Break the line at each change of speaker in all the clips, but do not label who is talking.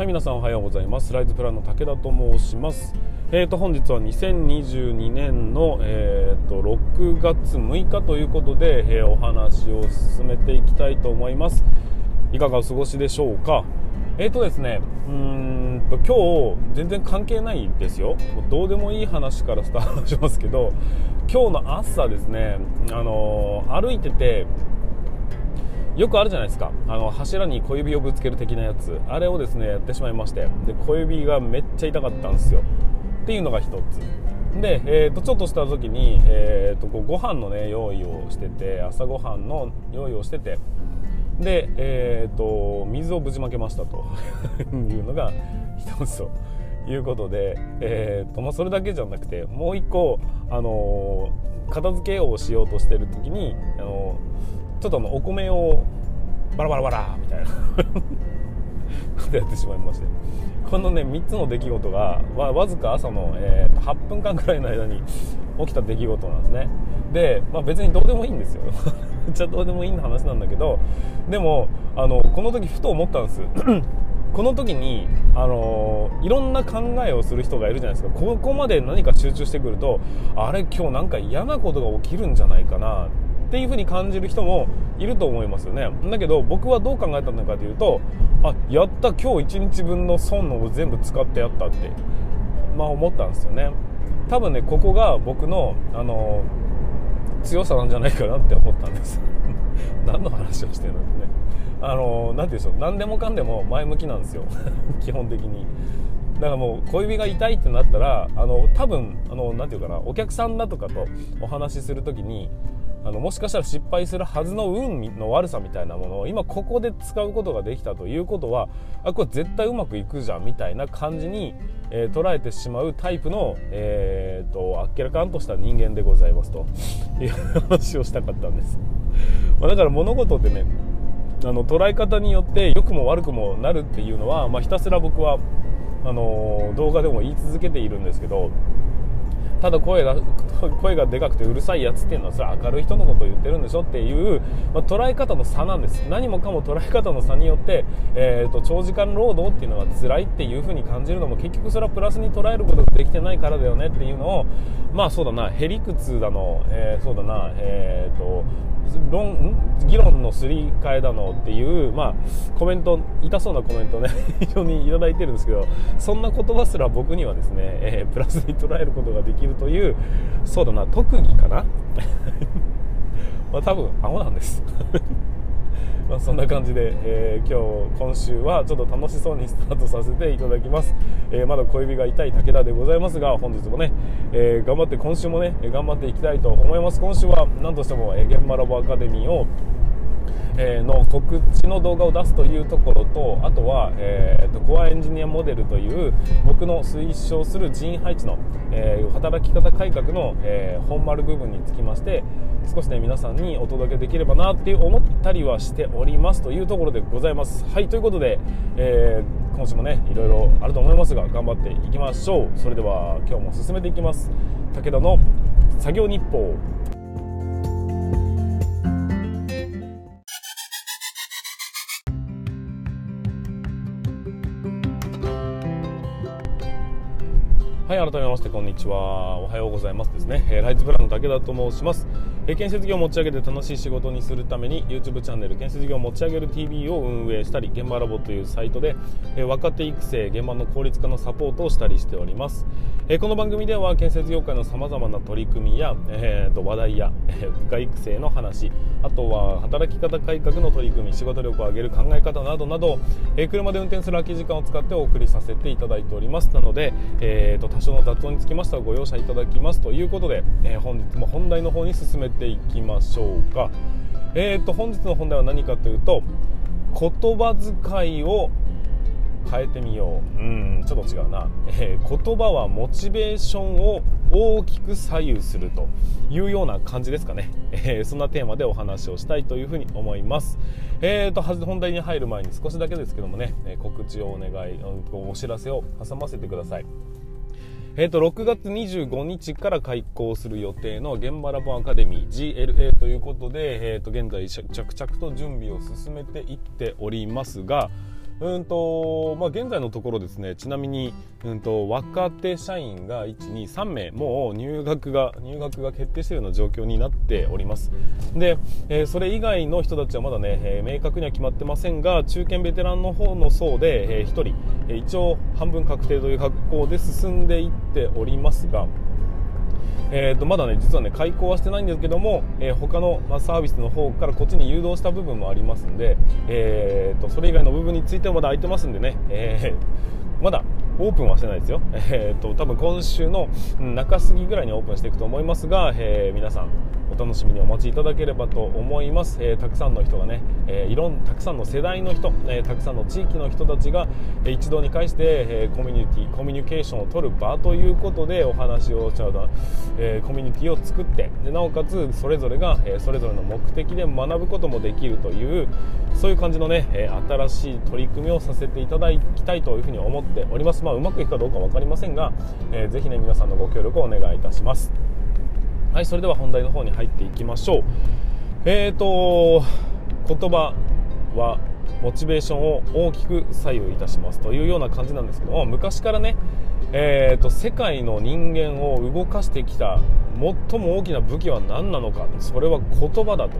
はい皆さんおはようございます。ライズプランの武田と申します。えーと本日は2022年の、えーと、6月6日ということで、えー、お話を進めていきたいと思います。いかがお過ごしでしょうか？えーとですねうーんと今日全然関係ないですよ。どうでもいい話からスタートしますけど今日の朝ですねあのー、歩いててよくあるじゃないですか。あの柱に小指をぶつける的なやつ。あれをですねやってしまいまして。で小指がめっちゃ痛かったんですよ。っていうのが1つ。で、えー、とちょっとした時に、えー、とご飯のね用意をしてて朝ごはんの用意をしてて。で、えー、と水をぶちまけましたと。いうのが1つと。いうことで、えーとまあ、それだけじゃなくてもう1個、あのー、片付けをしようとしてる時に、あのーちょっとあのお米をバラバラバラみたいな。こ とやってしまいまして。このね3つの出来事がわわずか朝の、えー、8分間くらいの間に起きた出来事なんですね。で、まあ、別にどうでもいいんですよ。めっちゃどうでもいいの話なんだけどでもあのこの時ふと思ったんです。この時に、あのー、いろんな考えをする人がいるじゃないですか。ここまで何か集中してくるとあれ今日なんか嫌なことが起きるんじゃないかな。っていう風に感じる人もいると思いますよね。だけど僕はどう考えたのかというとあやった今日1日分の損のを全部使ってやったってまあ思ったんですよね。多分ねここが僕のあの強さなんじゃないかなって思ったんです。何の話をしてるのってね。あの何て言うんでしょう。何でもかんでも前向きなんですよ。基本的に。だからもう小指が痛いってなったらあの多分あのなて言うかな。お客さんだとかとお話しする時にあのもしかしたら失敗するはずの運の悪さみたいなものを今ここで使うことができたということはあこれ絶対うまくいくじゃんみたいな感じに、えー、捉えてしまうタイプの、えーと、あっけらかんとした人間でございますと いう話をしたかったんです、まあ、だから物事ってねあの捉え方によって良くも悪くもなるっていうのは、まあ、ひたすら僕はあの動画でも言い続けているんですけどただ声が 声がでかくてうるさいやつっていうのはそれ明るい人のことを言ってるんでしょっていう、まあ、捉え方の差なんです。何もかも捉え方の差によって、えーと、長時間労働っていうのは辛いっていう風に感じるのも結局それはプラスに捉えることができてないからだよねっていうのをまあそうだなへりくつだの、えー、そうだなえっ、ー、と論議論のすり替えだのっていう、まあ、コメント痛そうなコメントね 非常にいただいてるんですけどそんな言葉すら僕にはですね、えー、プラスに捉えることができるというそうだな特技かな？まあ多分青なんです。まあ、そんな感じで、えー、今日今週はちょっと楽しそうにスタートさせていただきます、えー、まだ小指が痛い武田でございますが本日もね、えー、頑張って今週もね頑張っていきたいと思います。今週は何としても、え現場ラボアカデミーをえの告知の動画を出すというところとあとは、えーと、コアエンジニアモデルという僕の推奨する人員配置の、えー、働き方改革の、えー、本丸部分につきまして少しね皆さんにお届けできればなって思ったりはしておりますというところでございます。はいということで、えー、今週もねいろいろあると思いますが頑張っていきましょう。それでは今日も進めていきます。武田の作業日報。改めましてこんにちは。おはようございますですね。えー、ライズプランの武田と申します。えー、建設業を持ち上げて楽しい仕事にするために YouTube チャンネル建設業を持ち上げる TV を運営したり、現場ラボというサイトで、えー、若手育成、現場の効率化のサポートをしたりしております。えこの番組では建設業界の様々な取り組みや、えーと、話題や、え部下育成の話、あとは働き方改革の取り組み、仕事力を上げる考え方などなど、え車で運転する空き時間を使ってお送りさせていただいております。なので、えーと多少の雑音につきましてはご容赦いただきますということで、えー、本日も本題の方に進めていきましょうか。えーと、本日の本題は何かというと言葉遣いを変えてみよう。うん。ちょっと違うな、えー、言葉はモチベーションを大きく左右するというような感じですかね、えー、そんなテーマでお話をしたいというふうに思います。えーと本題に入る前に少しだけですけどもね。告知をお願いお知らせを挟ませてください。えーと、6月25日から開校する予定の現場ラボアカデミー GLA ということで、えーと、現在着々と準備を進めていっておりますがうんとまあ、現在のところですね。ちなみに、うんと、若手社員が123名もう入学が入学が決定しているような状況になっております。で、えー、それ以外の人たちはまだね、えー、明確には決まってませんが中堅ベテランの方の層で、えー、1人、え一応半分確定という格好で進んでいっておりますがえー、とまだね実はね開講はしてないんですけども、えー、他の、ま、サービスの方からこっちに誘導した部分もありますんで、えー、とそれ以外の部分についてはまだ空いてますんでね、えー、まだオープンはしてないですよ、えーと、多分今週の中過ぎぐらいにオープンしていくと思いますが、えー、皆さん楽しみにお待ちいただければと思います、えー、たくさんの人がね、えー、いろんたくさんの世代の人、えー、たくさんの地域の人たちが、え一堂に会して、えコミュニティコミュニケーションを取る場ということでお話をちゃうと、えコミュニティを作ってでなおかつそれぞれが、えそれぞれの目的で学ぶこともできるというそういう感じのね、え新しい取り組みをさせていただきたいというふうに思っております、まあ、うまくいくかどうか分かりませんが、えー、ぜひね皆さんのご協力をお願いいたします。はいそれでは本題の方に入っていきましょう。えーと言葉はモチベーションを大きく左右いたしますというような感じなんですけども昔からねえーと、世界の人間を動かしてきた最も大きな武器は何なのかそれは言葉だと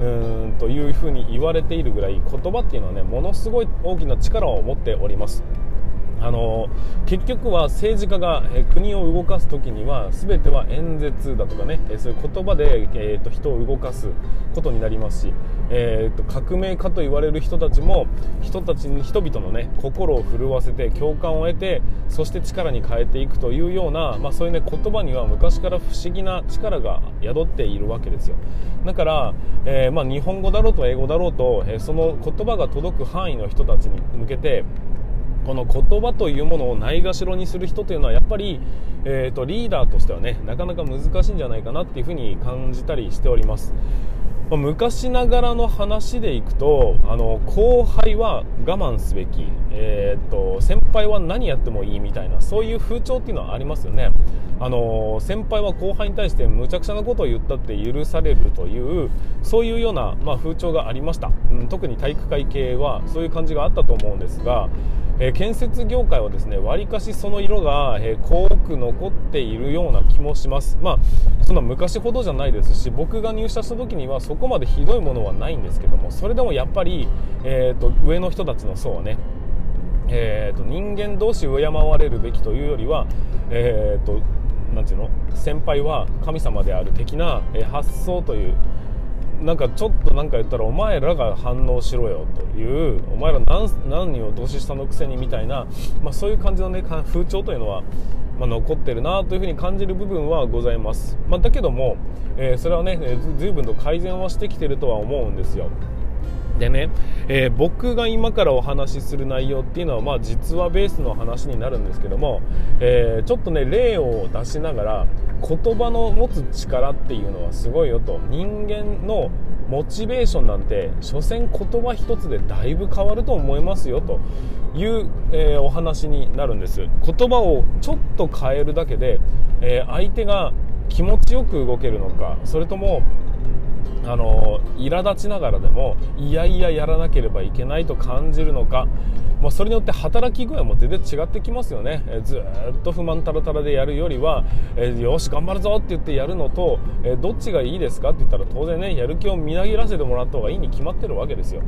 うんというふうに言われているぐらい言葉っていうのはねものすごい大きな力を持っております。あの結局は政治家が、え国を動かす時には全ては演説だとかね、えそういう言葉で、えーと、人を動かすことになりますし、えーと、革命家と言われる人たちも人たちに人々のね心を震わせて共感を得てそして力に変えていくというような、まあ、そういうね言葉には昔から不思議な力が宿っているわけですよ。だから、えー、まあ、日本語だろうと英語だろうと、えその言葉が届く範囲の人たちに向けてこの言葉というものをないがしろにする人というのはやっぱり、えーと、リーダーとしてはねなかなか難しいんじゃないかなっていうふに感じたりしております。ま昔ながらの話でいくとあの後輩は我慢すべき、えーと、先輩は何やってもいいみたいなそういう風潮っていうのはありますよねあの先輩は後輩に対してむちゃくちゃなことを言ったって許されるというそういうような、まあ、風潮がありました、うん、特に体育会系はそういう感じがあったと思うんですがえ、建設業界はですねわりかしその色が、えー、濃く残っているような気もします。まあそんな昔ほどじゃないですし僕が入社した時にはそこまでひどいものはないんですけどもそれでもやっぱり、えーと、上の人たちの層はねえーと、人間同士敬われるべきというよりは、えーと、なていうの？先輩は神様である的な、発想というなんかちょっと何か言ったらお前らが反応しろよというお前ら何何を年下のくせにみたいな、まあ、そういう感じの、ね、風潮というのは、まあ、残ってるなというふうに感じる部分はございます、まあ、だけども、えー、それはね随分と改善はしてきてるとは思うんですよ。でね、えー、僕が今からお話しする内容っていうのは、まあ、実話ベースの話になるんですけども、えー、ちょっとね例を出しながら言葉の持つ力っていうのはすごいよと。人間のモチベーションなんて所詮言葉一つでだいぶ変わると思いますよという、えー、お話になるんです。言葉をちょっと変えるだけで、え相手が気持ちよく動けるのかそれともあの苛立ちながらでもいやいややらなければいけないと感じるのか、まあ、それによって働き具合も全然違ってきますよね、えずっと不満たらたらでやるよりは、え、よし頑張るぞって言ってやるのと、え、どっちがいいですか？って言ったら当然ねやる気をみなぎらせてもらった方がいいに決まってるわけですよ。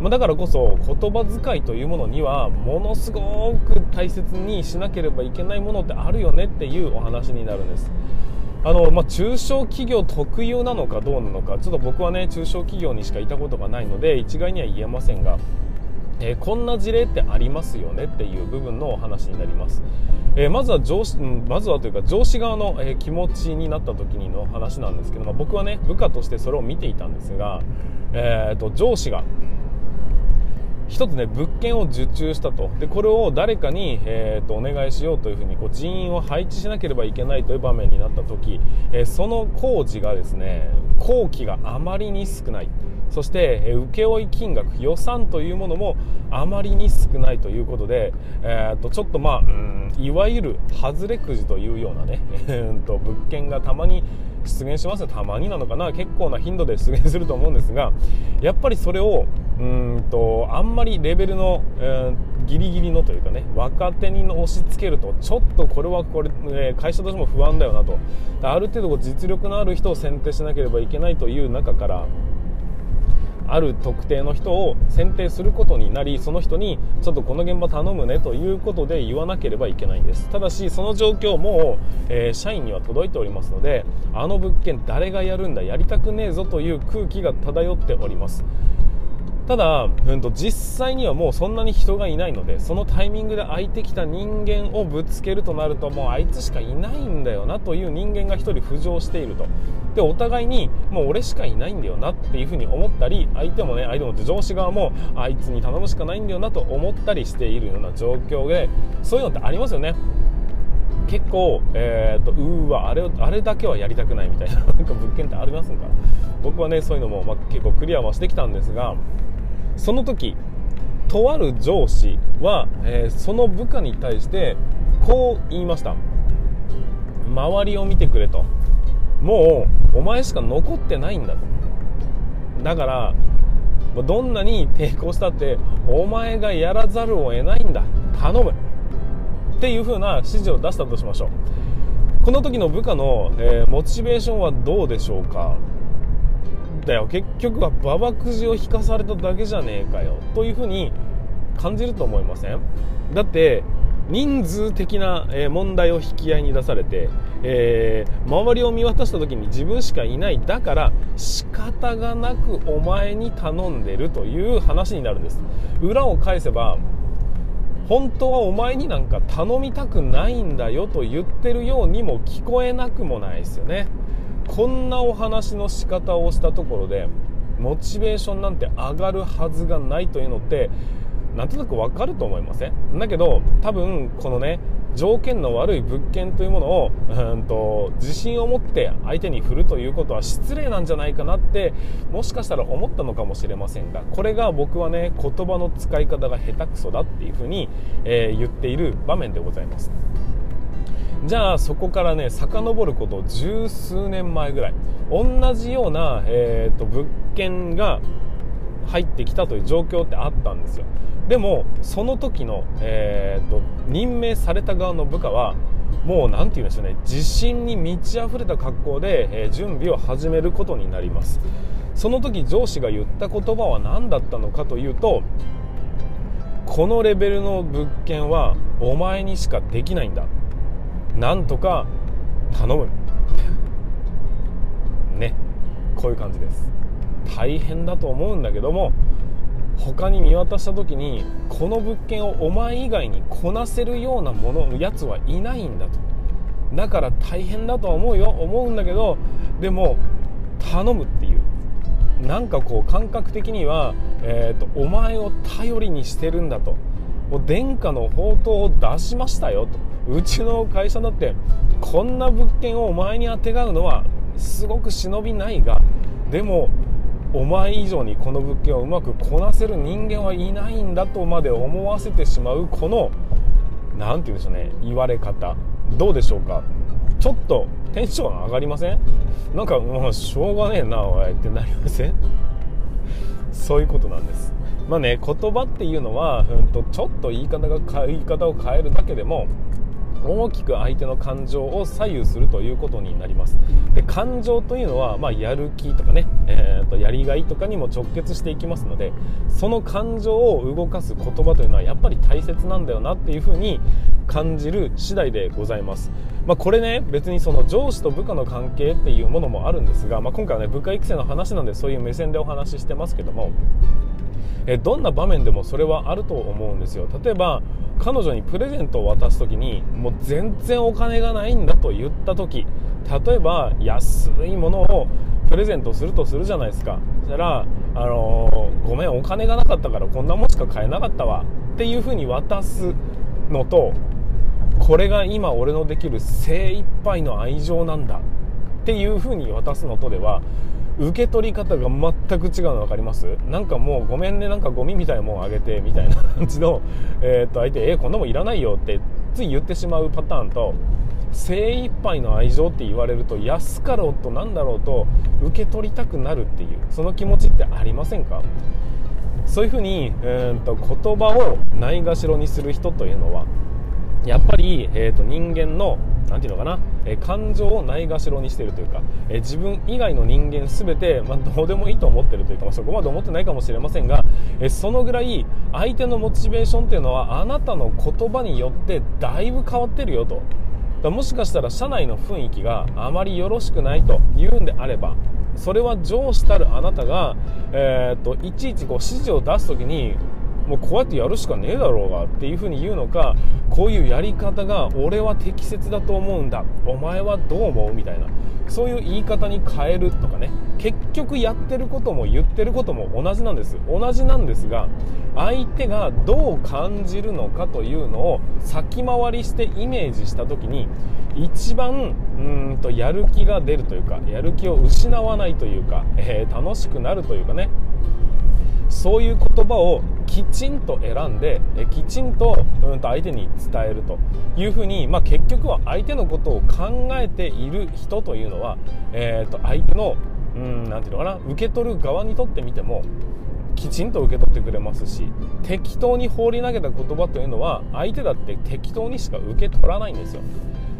まだからこそ言葉遣いというものにはものすごく大切にしなければいけないものってあるよねっていうお話になるんです。あの、まあ、中小企業特有なのかどうなのかちょっと僕はね中小企業にしかいたことがないので一概には言えませんが、えー、こんな事例ってありますよねっていう部分のお話になります、えー、まずは上司まずはというか上司側の、えー、気持ちになった時にの話なんですけど、まあ、僕はね部下としてそれを見ていたんですが、えーと上司が一つね物件を受注したと。でこれを誰かに、えーと、お願いしようというふうにこう人員を配置しなければいけないという場面になった時、えー、その工事がですね工期があまりに少ない。そして、請負金額予算というものもあまりに少ないということで、えーと、ちょっとまあいわゆる外れくじというようなね と物件がたまに出現します。たまになのかな。結構な頻度で出現すると思うんですがやっぱりそれをうんとあんまりレベルの、えー、ギリギリのというかね若手に押し付けるとちょっとこれはこれ、え、会社としても不安だよなと。ある程度実力のある人を選定しなければいけないという中からある特定の人を選定することになりその人にちょっとこの現場頼むねということで言わなければいけないんです。ただしその状況も、えー、社員には届いておりますのであの物件誰がやるんだやりたくねえぞという空気が漂っております。ただ、うん、と実際にはもうそんなに人がいないのでそのタイミングで空いてきた人間をぶつけるとなるともうあいつしかいないんだよなという人間が1人浮上していると。でお互いにもう俺しかいないんだよなっていうふうに思ったり相手もね相手も上司側もあいつに頼むしかないんだよなと思ったりしているような状況でそういうのってありますよね。結構、えーと、うーわあれあれだけはやりたくないみたいななんか物件ってありますんか？僕はねそういうのも、まあ、結構クリアはしてきたんですがその時とある上司は、えー、その部下に対してこう言いました。周りを見てくれと。もうお前しか残ってないんだと。だからどんなに抵抗したってお前がやらざるを得ないんだ。頼む。っていう風な指示を出したとしましょう。この時の部下の、えー、モチベーションはどうでしょうか？だよ。結局は馬場くじを引かされただけじゃねえかよ。という風に感じると思いません？だって人数的な問題を引き合いに出されて、えー、周りを見渡した時に自分しかいない。だから仕方がなくお前に頼んでるという話になるんです。裏を返せば本当はお前になんか頼みたくないんだよと言ってるようにも聞こえなくもないですよね。こんなお話の仕方をしたところでモチベーションなんて上がるはずがないというのってなんとなくわかると思いません？だけど多分このね条件の悪い物件というものをうんと自信を持って相手に振るということは失礼なんじゃないかなってもしかしたら思ったのかもしれませんがこれが僕はね言葉の使い方が下手くそだっていうふうに、えー、言っている場面でございます。じゃあそこからね遡ること十数年前ぐらい。同じような、えーと、物件が入ってきたという状況ってあったんですよ。でもその時の、えーと、任命された側の部下はもう何て言うんでしょうね。自信に満ち溢れた格好で、えー、準備を始めることになります。その時上司が言った言葉は何だったのかというとこのレベルの物件はお前にしかできないんだ。なんとか頼む。ね。こういう感じです。大変だと思うんだけども他に見渡した時にこの物件をお前以外にこなせるようなものやつはいないんだと。だから大変だと思うよ思うんだけどでも頼むっていう。なんかこう感覚的には、えーと、お前を頼りにしてるんだと。もう殿下の宝刀を出しましたよと。うちの会社だってこんな物件をお前にあてがうのはすごく忍びないがでもお前以上にこの物件をうまくこなせる人間はいないんだとまで思わせてしまうこの何て言うんでしょうね言われ方。どうでしょうか？ちょっとテンション上がりません？なんかもうしょうがねえなおいってなりません？そういうことなんです。まあね言葉っていうのは、うんと、ちょっと言い方が言い方を変えるだけでも大きく相手の感情を左右するということになります。で感情というのは、まあ、やる気とかね、えーと、やりがいとかにも直結していきますのでその感情を動かす言葉というのはやっぱり大切なんだよなっていうふうに感じる次第でございます、まあ、これね別にその上司と部下の関係っていうものもあるんですが、まあ、今回はね部下育成の話なんでそういう目線でお話ししてますけどもえどんな場面でもそれはあると思うんですよ。例えば彼女にプレゼントを渡す時にもう全然お金がないんだと言った時例えば安いものをプレゼントするとするじゃないですか。そしたら、あのー、ごめんお金がなかったからこんなもんしか買えなかったわ。っていう風に渡すのとこれが今俺のできる精一杯の愛情なんだ。っていう風に渡すのとでは受け取り方が全く違うの分かります？なんかもうごめんねなんかゴミみたいなもんあげてみたいな感じの、えー、と相手えー、こんなもんいらないよってつい言ってしまうパターンと精一杯の愛情って言われると安かろうとなんだろうと受け取りたくなるっていうその気持ちってありませんか？そういうふうに、えーと、言葉をないがしろにする人というのはやっぱり、えーと、人間のなんていうのかな、え、感情をないがしろにしているというか、え、自分以外の人間すべて、まあ、どうでもいいと思っているというか、まあ、そこまで思ってないかもしれませんが、え、そのぐらい相手のモチベーションというのはあなたの言葉によってだいぶ変わってるよと。もしかしたら社内の雰囲気があまりよろしくないというんであればそれは上司たるあなたが、えーと、いちいちこう指示を出す時にもうこうやってやるしかねえだろうがっていう風に言うのかこういうやり方が俺は適切だと思うんだ。お前はどう思うみたいな。そういう言い方に変えるとかね。結局やってることも言ってることも同じなんです。同じなんですが相手がどう感じるのかというのを先回りしてイメージした時に一番うんとやる気が出るというかやる気を失わないというか、えー、楽しくなるというかね。そういう言葉をきちんと選んでえきちんと,、うんと相手に伝えると。いうふうに、まあ、結局は相手のことを考えている人というのは、えー、と相手のうんなていうのかな受け取る側にとってみてもきちんと受け取ってくれますし適当に放り投げた言葉というのは相手だって適当にしか受け取らないんですよ。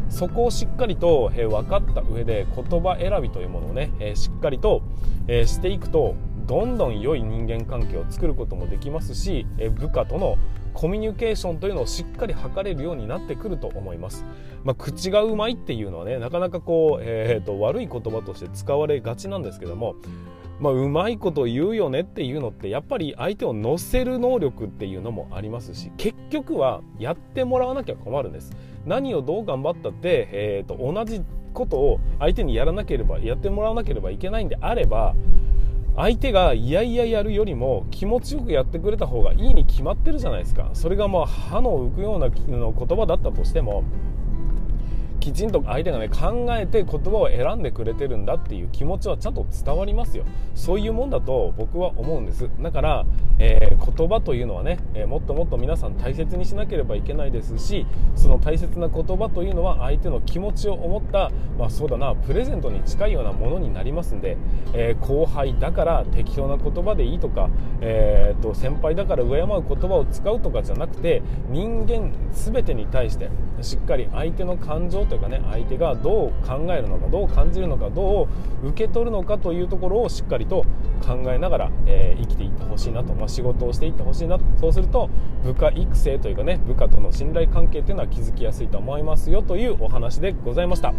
そこをしっかりと、え、分かった上で言葉選びというものをね、え、しっかりと、え、していくとどんどん良い人間関係を作ることもできますし、え部下とのコミュニケーションというのをしっかり図れるようになってくると思います。まあ、口がうまいっていうのはねなかなかこう、えーと、悪い言葉として使われがちなんですけども、まあ、うまいこと言うよねっていうのってやっぱり相手を乗せる能力っていうのもありますし結局はやってもらわなきゃ困るんです。何をどう頑張ったって、えーと同じことを相手にやらなければやってもらわなければいけないんであれば相手がいやいややるよりも気持ちよくやってくれた方がいいに決まってるじゃないですか。それがもう歯の浮くような言葉だったとしてもきちんと相手がね考えて言葉を選んでくれてるんだっていう気持ちはちゃんと伝わりますよ。そういうもんだと僕は思うんです。だから、えー、言葉というのはね、えー、もっともっと皆さん大切にしなければいけないですしその大切な言葉というのは相手の気持ちを思ったまあ、そうだなプレゼントに近いようなものになりますんで、えー、後輩だから適当な言葉でいいとか、えー、と先輩だから敬う言葉を使うとかじゃなくて人間全てに対してしっかり相手の感情というかね相手がどう考えるのかどう感じるのかどう受け取るのかというところをしっかりと考えながら、えー、生きていってほしいなと、まあ、仕事をしていってほしいなと。そうすると部下育成というかね部下との信頼関係というのは築きやすいと思いますよというお話でございました。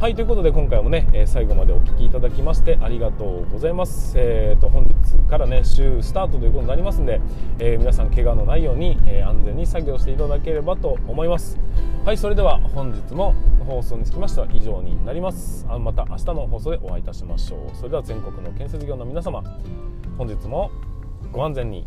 はいということで今回もね、え最後までお聴きいただきましてありがとうございます。えーと本日からね週スタートということになりますんで、えー、皆さん怪我のないように、え、安全に作業していただければと思います。はいそれでは本日も放送につきましては以上になります。あまた明日の放送でお会いいたしましょう。それでは全国の建設業の皆様本日もご安全に。